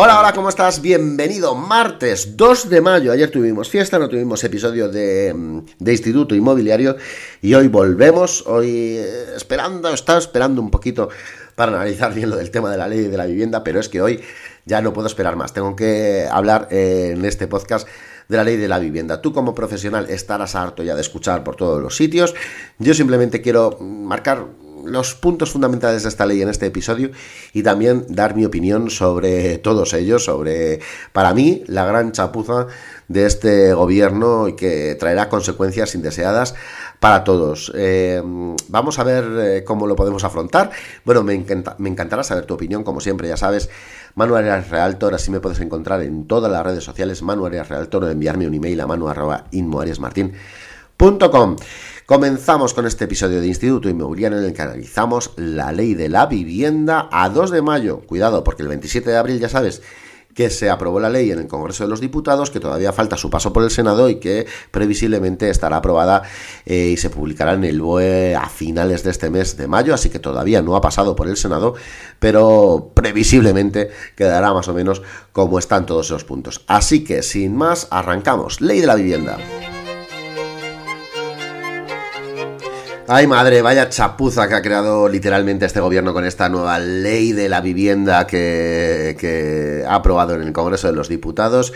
Hola, hola, ¿cómo estás? Bienvenido, martes 2 de mayo. Ayer tuvimos fiesta, no tuvimos episodio de, de Instituto Inmobiliario y hoy volvemos, hoy eh, esperando, estaba esperando un poquito para analizar bien lo del tema de la ley de la vivienda, pero es que hoy ya no puedo esperar más. Tengo que hablar eh, en este podcast de la ley de la vivienda. Tú como profesional estarás harto ya de escuchar por todos los sitios. Yo simplemente quiero marcar los puntos fundamentales de esta ley en este episodio y también dar mi opinión sobre todos ellos, sobre, para mí, la gran chapuza de este gobierno y que traerá consecuencias indeseadas para todos. Eh, vamos a ver eh, cómo lo podemos afrontar. Bueno, me, me encantará saber tu opinión, como siempre, ya sabes. Manuel Realtor, así me puedes encontrar en todas las redes sociales. Manuel Realtor, o enviarme un email a manu.inmoariasmartin.com. Comenzamos con este episodio de Instituto Inmobiliario en el que analizamos la ley de la vivienda a 2 de mayo. Cuidado, porque el 27 de abril ya sabes que se aprobó la ley en el Congreso de los Diputados, que todavía falta su paso por el Senado y que previsiblemente estará aprobada eh, y se publicará en el BOE a finales de este mes de mayo, así que todavía no ha pasado por el Senado, pero previsiblemente quedará más o menos como están todos esos puntos. Así que, sin más, arrancamos. Ley de la vivienda. Ay madre, vaya chapuza que ha creado literalmente este gobierno con esta nueva ley de la vivienda que, ha aprobado en el Congreso de los Diputados.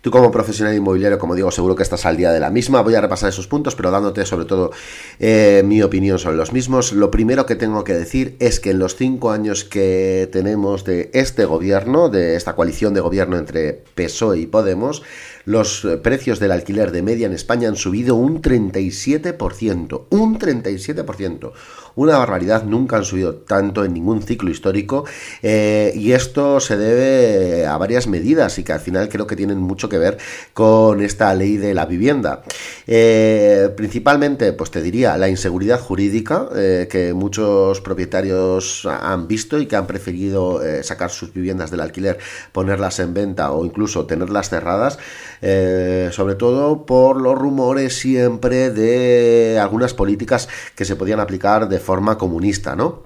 Tú como profesional inmobiliario, como digo, seguro que estás al día de la misma. Voy a repasar esos puntos, pero dándote sobre todo eh, mi opinión sobre los mismos. Lo primero que tengo que decir es que en los cinco años que tenemos de este gobierno, de esta coalición de gobierno entre PSOE y Podemos, los eh, precios del alquiler de media en España han subido un 37%. Un 37%. Una barbaridad, nunca han subido tanto en ningún ciclo histórico. Eh, y esto se debe a varias medidas y que al final creo que tienen mucho que ver con esta ley de la vivienda. Eh, principalmente, pues te diría, la inseguridad jurídica que muchos propietarios han visto y que han preferido sacar sus viviendas del alquiler, ponerlas en venta o incluso tenerlas cerradas. Eh, sobre todo por los rumores siempre de algunas políticas que se podían aplicar de forma comunista, ¿no?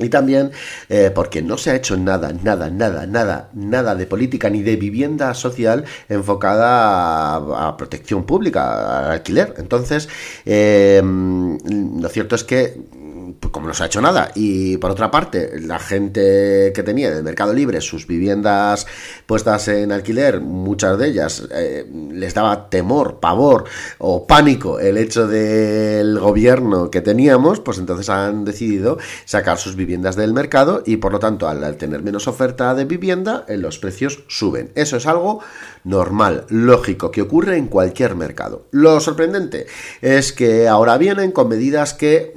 Y también eh, porque no se ha hecho nada, nada, nada, nada, nada de política ni de vivienda social enfocada a, protección pública, al alquiler. Entonces, eh, lo cierto es que como no se ha hecho nada. Y por otra parte, la gente que tenía en el Mercado Libre sus viviendas puestas en alquiler, muchas de ellas eh, les daba temor, pavor o pánico el hecho del gobierno que teníamos, pues entonces han decidido sacar sus viviendas del mercado y por lo tanto al, tener menos oferta de vivienda, eh, los precios suben. Eso es algo normal, lógico, que ocurre en cualquier mercado. Lo sorprendente es que ahora vienen con medidas que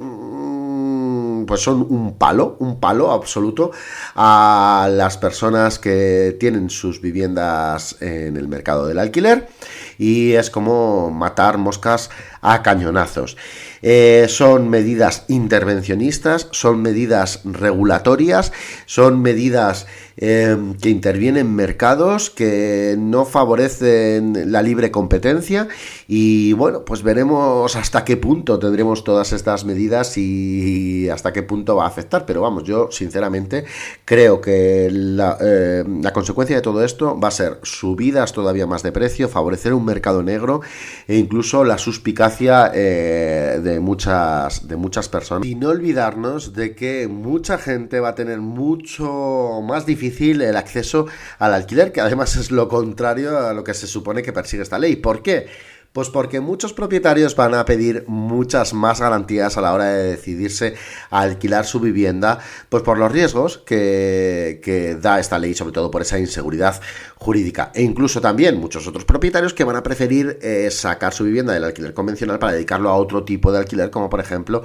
pues son un palo, un palo absoluto a las personas que tienen sus viviendas en el mercado del alquiler y es como matar moscas a cañonazos. Eh, son medidas intervencionistas, son medidas regulatorias, son medidas eh, que intervienen en mercados, que no favorecen la libre competencia. Y bueno, pues veremos hasta qué punto tendremos todas estas medidas y hasta qué punto va a afectar, pero vamos, yo sinceramente creo que la, la consecuencia de todo esto va a ser subidas todavía más de precio, favorecer un mercado negro e incluso la suspicacia eh, de, muchas, de muchas personas. Y no olvidarnos de que mucha gente va a tener mucho más difícil el acceso al alquiler, que además es lo contrario a lo que se supone que persigue esta ley. ¿Por qué? Pues porque muchos propietarios van a pedir muchas más garantías a la hora de decidirse a alquilar su vivienda, pues por los riesgos que, da esta ley, sobre todo por esa inseguridad jurídica. E incluso también muchos otros propietarios que van a preferir eh, sacar su vivienda del alquiler convencional para dedicarlo a otro tipo de alquiler, como por ejemplo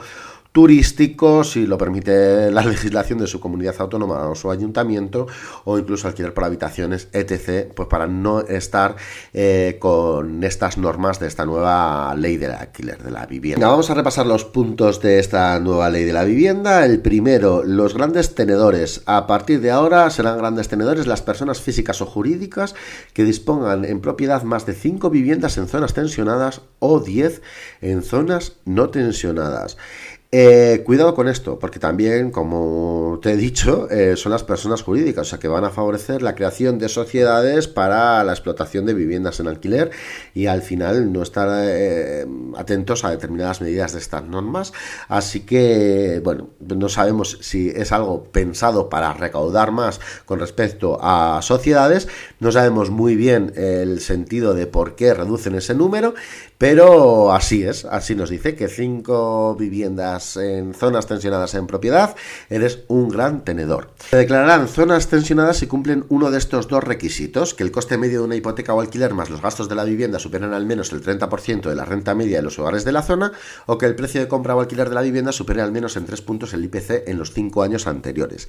turístico, si lo permite la legislación de su comunidad autónoma o su ayuntamiento, o incluso alquiler por habitaciones, etc., pues para no estar eh, con estas normas de esta nueva ley del alquiler de la vivienda. Vamos a repasar los puntos de esta nueva ley de la vivienda. El primero, los grandes tenedores. A partir de ahora serán grandes tenedores las personas físicas o jurídicas que dispongan en propiedad más de 5 viviendas en zonas tensionadas o 10 en zonas no tensionadas. Eh, cuidado con esto, porque también, como te he dicho, eh, son las personas jurídicas, o sea que van a favorecer la creación de sociedades para la explotación de viviendas en alquiler y al final no estar eh, atentos a determinadas medidas de estas normas. Así que, bueno, no sabemos si es algo pensado para recaudar más con respecto a sociedades, no sabemos muy bien el sentido de por qué reducen ese número, pero así es, así nos dice que cinco viviendas en zonas tensionadas en propiedad, eres un gran tenedor. Se declararán zonas tensionadas si cumplen uno de estos dos requisitos, que el coste medio de una hipoteca o alquiler más los gastos de la vivienda superan al menos el 30% de la renta media de los hogares de la zona, o que el precio de compra o alquiler de la vivienda supere al menos en tres puntos el IPC en los cinco años anteriores.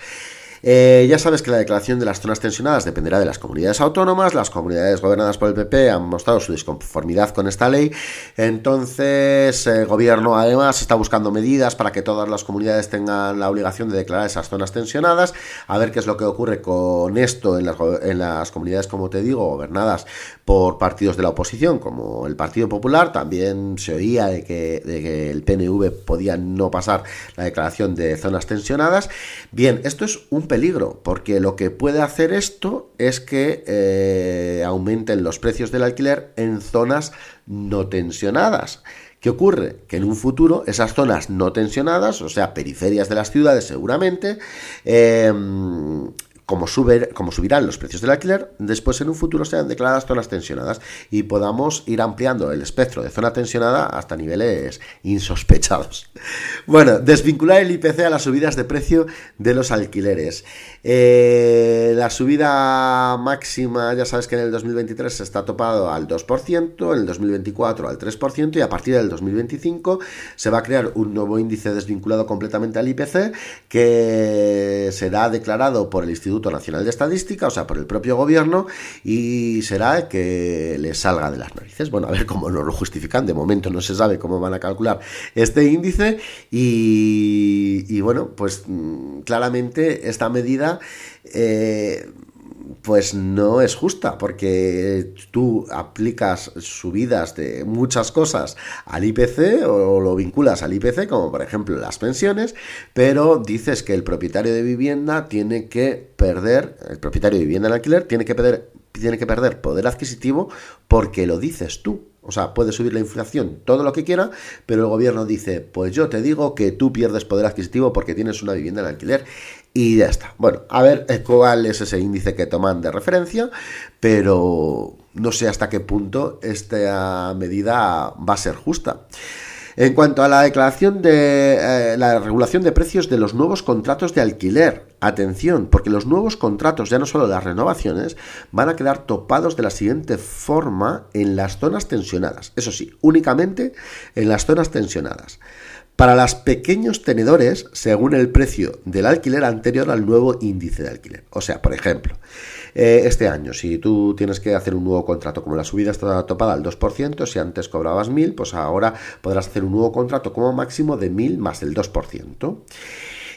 Eh, ya sabes que la declaración de las zonas tensionadas dependerá de las comunidades autónomas. Las comunidades gobernadas por el PP han mostrado su disconformidad con esta ley. Entonces, el gobierno además está buscando medidas para que todas las comunidades tengan la obligación de declarar esas zonas tensionadas. A ver qué es lo que ocurre con esto en las, en las comunidades, como te digo, gobernadas por partidos de la oposición, como el Partido Popular. También se oía de que, de que el PNV podía no pasar la declaración de zonas tensionadas. Bien, esto es un peligro, porque lo que puede hacer esto es que eh, aumenten los precios del alquiler en zonas no tensionadas. ¿Qué ocurre? Que en un futuro esas zonas no tensionadas, o sea, periferias de las ciudades seguramente, eh, como, como subirán los precios del alquiler, después en un futuro sean declaradas zonas tensionadas y podamos ir ampliando el espectro de zona tensionada hasta niveles insospechados. Bueno, desvincular el IPC a las subidas de precio de los alquileres. Eh, la subida máxima, ya sabes que en el 2023 está topado al 2%, en el 2024 al 3% y a partir del 2025 se va a crear un nuevo índice desvinculado completamente al IPC que será declarado por el Instituto Nacional de Estadística, o sea, por el propio gobierno, y será que le salga de las narices. Bueno, a ver cómo nos lo justifican. De momento no se sabe cómo van a calcular este índice y, bueno, pues mm, claramente esta medida... Eh, pues no es justa, porque tú aplicas subidas de muchas cosas al IPC o lo vinculas al IPC, como por ejemplo las pensiones, pero dices que el propietario de vivienda tiene que perder, el propietario de vivienda en alquiler tiene que perder, tiene que perder poder adquisitivo porque lo dices tú. O sea, puede subir la inflación todo lo que quiera, pero el gobierno dice, pues yo te digo que tú pierdes poder adquisitivo porque tienes una vivienda en alquiler y ya está. Bueno, a ver eh, cuál es ese índice que toman de referencia, pero no sé hasta qué punto esta medida va a ser justa. En cuanto a la declaración de eh, la regulación de precios de los nuevos contratos de alquiler, atención, porque los nuevos contratos, ya no solo las renovaciones, van a quedar topados de la siguiente forma en las zonas tensionadas. Eso sí, únicamente en las zonas tensionadas. Para los pequeños tenedores, según el precio del alquiler anterior al nuevo índice de alquiler. O sea, por ejemplo, eh, este año, si tú tienes que hacer un nuevo contrato, como la subida está topada al 2%, si antes cobrabas 1.000, pues ahora podrás hacer un nuevo contrato como máximo de 1.000 más el 2%.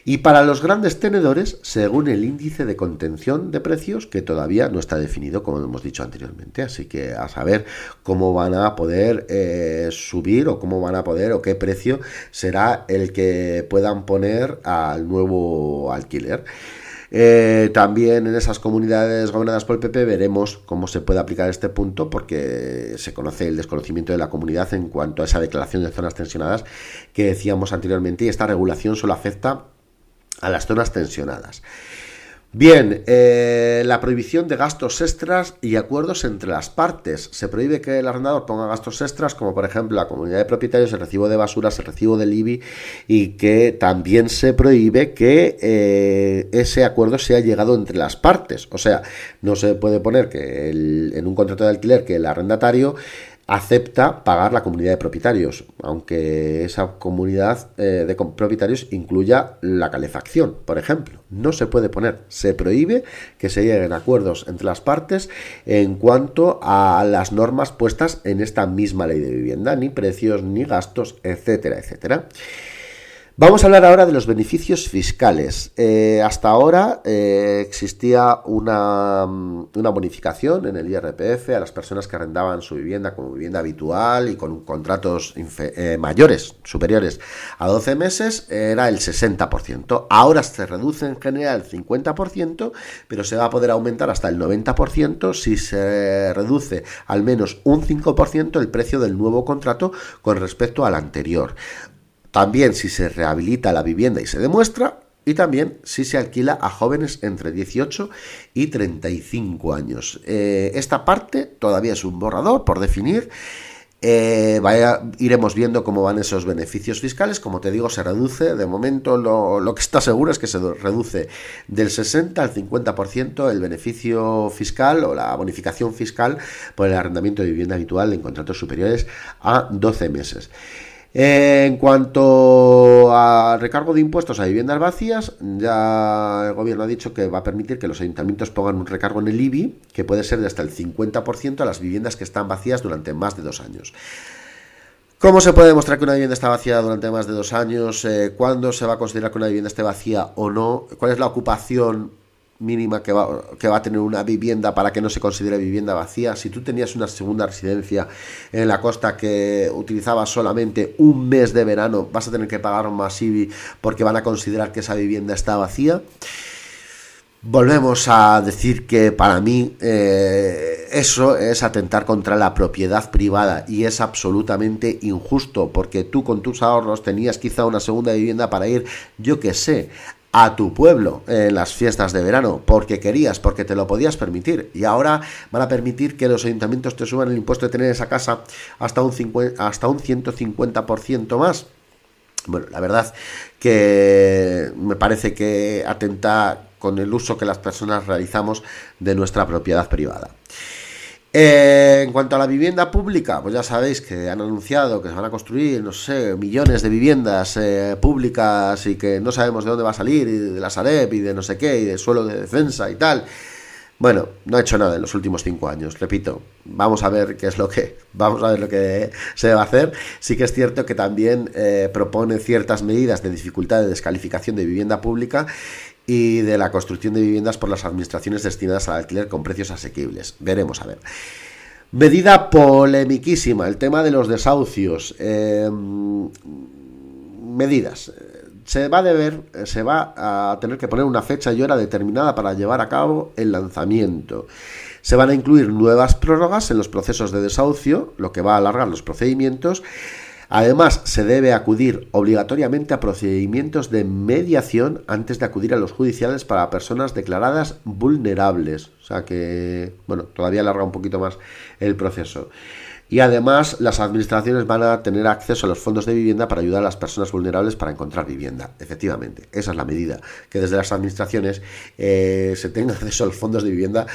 Y para los grandes tenedores, según el índice de contención de precios, que todavía no está definido, como hemos dicho anteriormente. Así que a saber cómo van a poder eh, subir o cómo van a poder o qué precio será el que puedan poner al nuevo alquiler. Eh, también en esas comunidades gobernadas por el PP veremos cómo se puede aplicar este punto porque se conoce el desconocimiento de la comunidad en cuanto a esa declaración de zonas tensionadas que decíamos anteriormente y esta regulación solo afecta a las zonas tensionadas. Bien, eh, la prohibición de gastos extras y acuerdos entre las partes. Se prohíbe que el arrendador ponga gastos extras, como por ejemplo la comunidad de propietarios, el recibo de basuras, el recibo del IBI, y que también se prohíbe que eh, ese acuerdo sea llegado entre las partes. O sea, no se puede poner que en un contrato de alquiler que el arrendatario acepta pagar la comunidad de propietarios, aunque esa comunidad eh, de propietarios incluya la calefacción, por ejemplo. No se puede poner, se prohíbe que se lleguen acuerdos entre las partes en cuanto a las normas puestas en esta misma ley de vivienda, ni precios, ni gastos, etcétera, etcétera. Vamos a hablar ahora de los beneficios fiscales. Eh, hasta ahora eh, existía una, una, bonificación en el IRPF a las personas que arrendaban su vivienda como vivienda habitual y con contratos eh, mayores, superiores a 12 meses, era el 60%. Ahora se reduce en general el 50%, pero se va a poder aumentar hasta el 90% si se reduce al menos un 5% el precio del nuevo contrato con respecto al anterior. También si se rehabilita la vivienda y se demuestra, y también si se alquila a jóvenes entre 18 y 35 años. Eh, esta parte todavía es un borrador por definir. Eh, iremos viendo cómo van esos beneficios fiscales. Como te digo, se reduce. De momento, lo, lo, que está seguro es que se reduce del 60 al 50% el beneficio fiscal o la bonificación fiscal por el arrendamiento de vivienda habitual en contratos superiores a 12 meses en cuanto a recargo de impuestos a viviendas vacías, ya el gobierno ha dicho que va a permitir que los ayuntamientos pongan un recargo en el IBI, que puede ser de hasta el 50% a las viviendas que están vacías durante más de dos años. ¿Cómo se puede demostrar que una vivienda está vacía durante más de dos años? Eh, ¿Cuándo se va a considerar que una vivienda esté vacía o no? ¿Cuál es la ocupación mínima que va, que va a tener una vivienda para que no se considere vivienda vacía. Si tú tenías una segunda residencia en la costa que utilizabas solamente un mes de verano, vas a tener que pagar más IBI porque van a considerar que esa vivienda está vacía. Volvemos a decir que para mí eh, eso es atentar contra la propiedad privada y es absolutamente injusto porque tú con tus ahorros tenías quizá una segunda vivienda para ir, yo que sé, a tu pueblo en las fiestas de verano, porque querías, porque te lo podías permitir. Y ahora van a permitir que los ayuntamientos te suban el impuesto de tener esa casa hasta un, 50, hasta un 150% más. Bueno, la verdad que me parece que atenta con el uso que las personas realizamos de nuestra propiedad privada. Eh, en cuanto a la vivienda pública, pues ya sabéis que han anunciado que se van a construir, no sé, millones de viviendas eh, públicas y que no sabemos de dónde va a salir, y de la Sareb y de no sé qué, y de suelo de defensa y tal. Bueno, no ha hecho nada en los últimos cinco años, repito. Vamos a ver qué es lo que, vamos a ver lo que se va a hacer. Sí que es cierto que también eh, propone ciertas medidas de dificultad de descalificación de vivienda pública y de la construcción de viviendas por las administraciones destinadas al alquiler con precios asequibles. Veremos a ver. Medida polemiquísima, el tema de los desahucios. Em, medidas. Se va a deber, se va a tener que poner una fecha y hora determinada para llevar a cabo el lanzamiento. Se van a incluir nuevas prórrogas en los procesos de desahucio, lo que va a alargar los procedimientos Además, se debe acudir obligatoriamente a procedimientos de mediación antes de acudir a los judiciales para personas declaradas vulnerables. O sea que, bueno, todavía alarga un poquito más el proceso. Y además las administraciones van a tener acceso a los fondos de vivienda para ayudar a las personas vulnerables para encontrar vivienda. Efectivamente, esa es la medida, que desde las administraciones eh, se tenga acceso a los fondos de vivienda,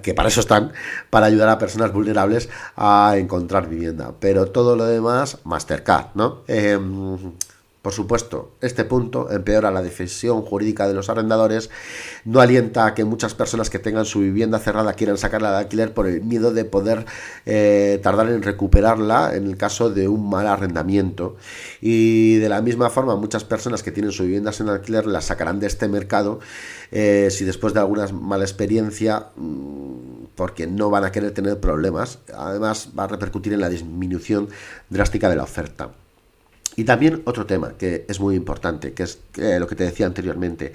que para eso están, para ayudar a personas vulnerables a encontrar vivienda. Pero todo lo demás, Mastercard, ¿no? Em, por supuesto, este punto empeora la defensión jurídica de los arrendadores, no alienta a que muchas personas que tengan su vivienda cerrada quieran sacarla de alquiler por el miedo de poder eh, tardar en recuperarla en el caso de un mal arrendamiento. Y de la misma forma, muchas personas que tienen sus viviendas en alquiler las sacarán de este mercado eh, si después de alguna mala experiencia mm, porque no van a querer tener problemas. Además, va a repercutir en la disminución drástica de la oferta. Y también otro tema que es muy importante, que es lo que te decía anteriormente.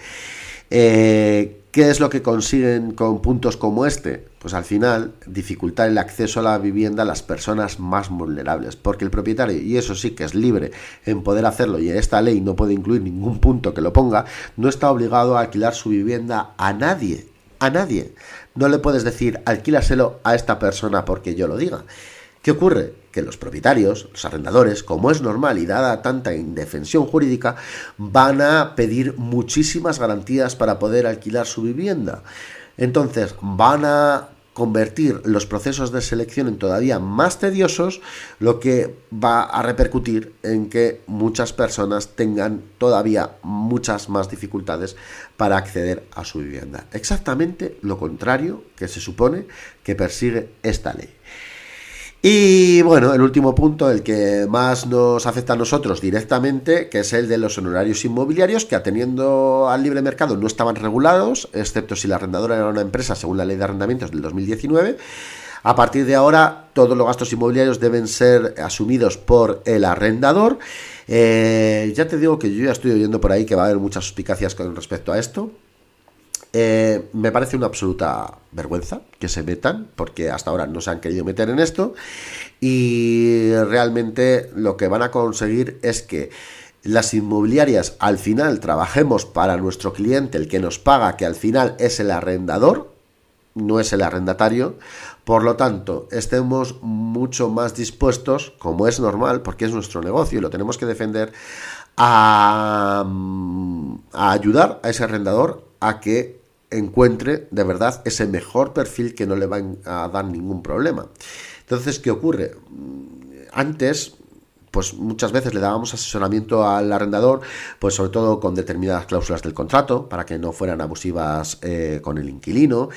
Eh, ¿Qué es lo que consiguen con puntos como este? Pues al final dificultar el acceso a la vivienda a las personas más vulnerables, porque el propietario, y eso sí que es libre en poder hacerlo, y esta ley no puede incluir ningún punto que lo ponga, no está obligado a alquilar su vivienda a nadie, a nadie. No le puedes decir alquílaselo a esta persona porque yo lo diga. ¿Qué ocurre? Que los propietarios, los arrendadores, como es normal y dada tanta indefensión jurídica, van a pedir muchísimas garantías para poder alquilar su vivienda. Entonces van a convertir los procesos de selección en todavía más tediosos, lo que va a repercutir en que muchas personas tengan todavía muchas más dificultades para acceder a su vivienda. Exactamente lo contrario que se supone que persigue esta ley. Y bueno, el último punto, el que más nos afecta a nosotros directamente, que es el de los honorarios inmobiliarios, que atendiendo al libre mercado no estaban regulados, excepto si la arrendadora era una empresa según la ley de arrendamientos del 2019. A partir de ahora, todos los gastos inmobiliarios deben ser asumidos por el arrendador. Eh, ya te digo que yo ya estoy oyendo por ahí que va a haber muchas suspicacias con respecto a esto. Eh, me parece una absoluta vergüenza que se metan, porque hasta ahora no se han querido meter en esto, y realmente lo que van a conseguir es que las inmobiliarias al final trabajemos para nuestro cliente, el que nos paga, que al final es el arrendador, no es el arrendatario, por lo tanto, estemos mucho más dispuestos, como es normal, porque es nuestro negocio y lo tenemos que defender, a, a ayudar a ese arrendador a que encuentre de verdad ese mejor perfil que no le va a dar ningún problema. Entonces, ¿qué ocurre? Antes, pues muchas veces le dábamos asesoramiento al arrendador, pues sobre todo con determinadas cláusulas del contrato, para que no fueran abusivas eh, con el inquilino.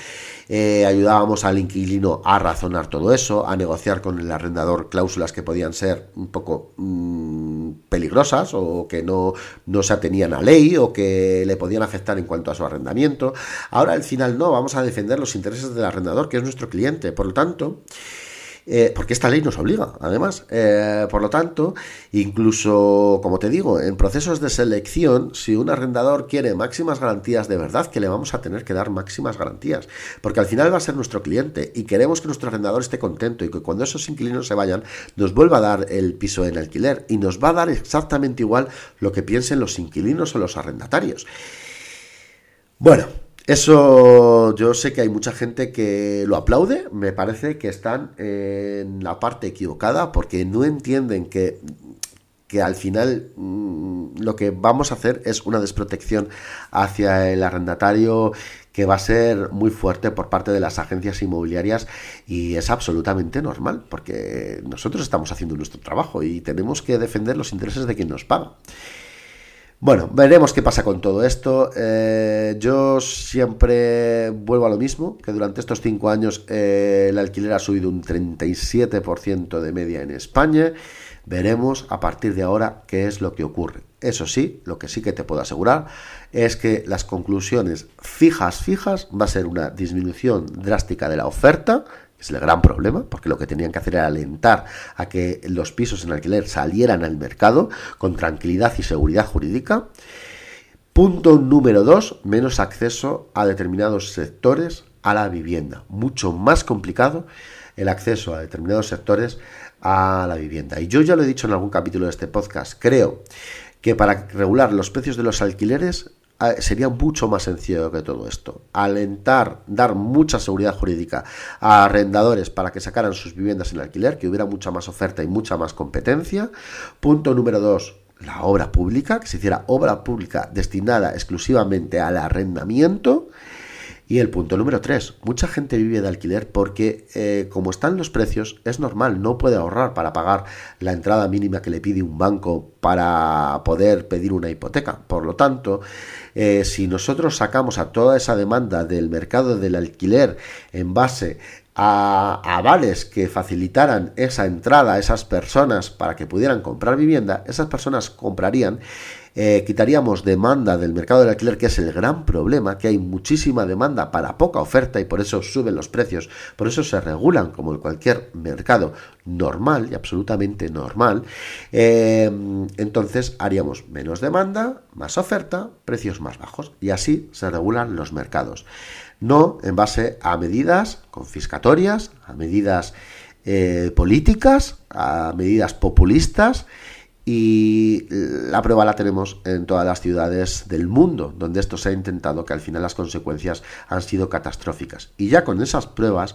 Eh, ayudábamos al inquilino a razonar todo eso, a negociar con el arrendador cláusulas que podían ser un poco mm, peligrosas o que no, no se atenían a ley o que le podían afectar en cuanto a su arrendamiento. Ahora al final no, vamos a defender los intereses del arrendador, que es nuestro cliente. Por lo tanto, eh, porque esta ley nos obliga, además. Eh, por lo tanto, incluso, como te digo, en procesos de selección, si un arrendador quiere máximas garantías, de verdad que le vamos a tener que dar máximas garantías, porque al final va a ser nuestro cliente y queremos que nuestro arrendador esté contento y que cuando esos inquilinos se vayan, nos vuelva a dar el piso en alquiler y nos va a dar exactamente igual lo que piensen los inquilinos o los arrendatarios. Bueno, eso yo sé que hay mucha gente que lo aplaude, me parece que están en la parte equivocada porque no entienden que, que al final mm, lo que vamos a hacer es una desprotección hacia el arrendatario que va a ser muy fuerte por parte de las agencias inmobiliarias y es absolutamente normal porque nosotros estamos haciendo nuestro trabajo y tenemos que defender los intereses de quien nos paga. Bueno, veremos qué pasa con todo esto. Eh, yo siempre vuelvo a lo mismo, que durante estos cinco años eh, el alquiler ha subido un 37% de media en España. Veremos a partir de ahora qué es lo que ocurre. Eso sí, lo que sí que te puedo asegurar es que las conclusiones fijas, fijas, va a ser una disminución drástica de la oferta, es el gran problema, porque lo que tenían que hacer era alentar a que los pisos en alquiler salieran al mercado con tranquilidad y seguridad jurídica. Punto número dos, menos acceso a determinados sectores a la vivienda. Mucho más complicado el acceso a determinados sectores a la vivienda. Y yo ya lo he dicho en algún capítulo de este podcast, creo que para regular los precios de los alquileres sería mucho más sencillo que todo esto. Alentar, dar mucha seguridad jurídica a arrendadores para que sacaran sus viviendas en alquiler, que hubiera mucha más oferta y mucha más competencia. Punto número dos, la obra pública, que se hiciera obra pública destinada exclusivamente al arrendamiento. Y el punto número tres, mucha gente vive de alquiler porque eh, como están los precios, es normal, no puede ahorrar para pagar la entrada mínima que le pide un banco para poder pedir una hipoteca. Por lo tanto, eh, si nosotros sacamos a toda esa demanda del mercado del alquiler en base a avales que facilitaran esa entrada a esas personas para que pudieran comprar vivienda, esas personas comprarían eh, quitaríamos demanda del mercado del alquiler, que es el gran problema, que hay muchísima demanda para poca oferta y por eso suben los precios, por eso se regulan como en cualquier mercado normal y absolutamente normal. Eh, entonces haríamos menos demanda, más oferta, precios más bajos y así se regulan los mercados. No en base a medidas confiscatorias, a medidas eh, políticas, a medidas populistas y la prueba la tenemos en todas las ciudades del mundo, donde esto se ha intentado, que al final las consecuencias han sido catastróficas. Y ya con esas pruebas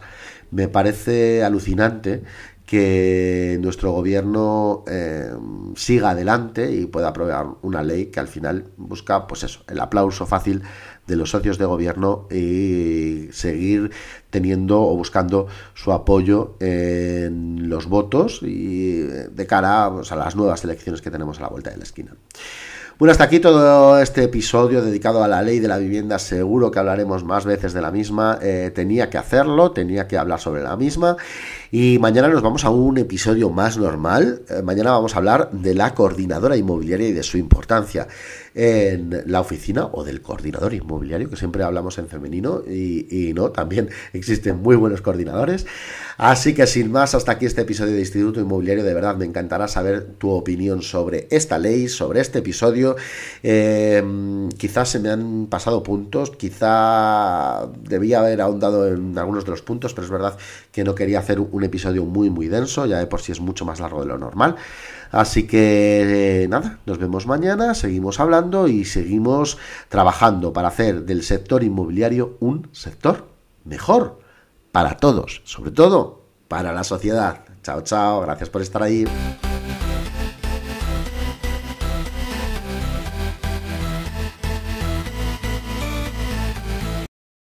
me parece alucinante que nuestro gobierno eh, siga adelante y pueda aprobar una ley que al final busca, pues eso, el aplauso fácil de los socios de gobierno y seguir teniendo o buscando su apoyo en los votos y de cara pues, a las nuevas elecciones que tenemos a la vuelta de la esquina. Bueno, hasta aquí todo este episodio dedicado a la ley de la vivienda. Seguro que hablaremos más veces de la misma. Eh, tenía que hacerlo, tenía que hablar sobre la misma. Y mañana nos vamos a un episodio más normal. Eh, mañana vamos a hablar de la coordinadora inmobiliaria y de su importancia en la oficina o del coordinador inmobiliario, que siempre hablamos en femenino y, y no, también existen muy buenos coordinadores. Así que sin más, hasta aquí este episodio de Instituto Inmobiliario. De verdad, me encantará saber tu opinión sobre esta ley, sobre este episodio. Em, quizás se me han pasado puntos, quizá debía haber ahondado en algunos de los puntos, pero es verdad que no quería hacer un episodio muy, muy denso, ya de por sí es mucho más largo de lo normal. Así que eh, nada, nos vemos mañana, seguimos hablando y seguimos trabajando para hacer del sector inmobiliario un sector mejor para todos, sobre todo para la sociedad. Chao, chao, gracias por estar ahí.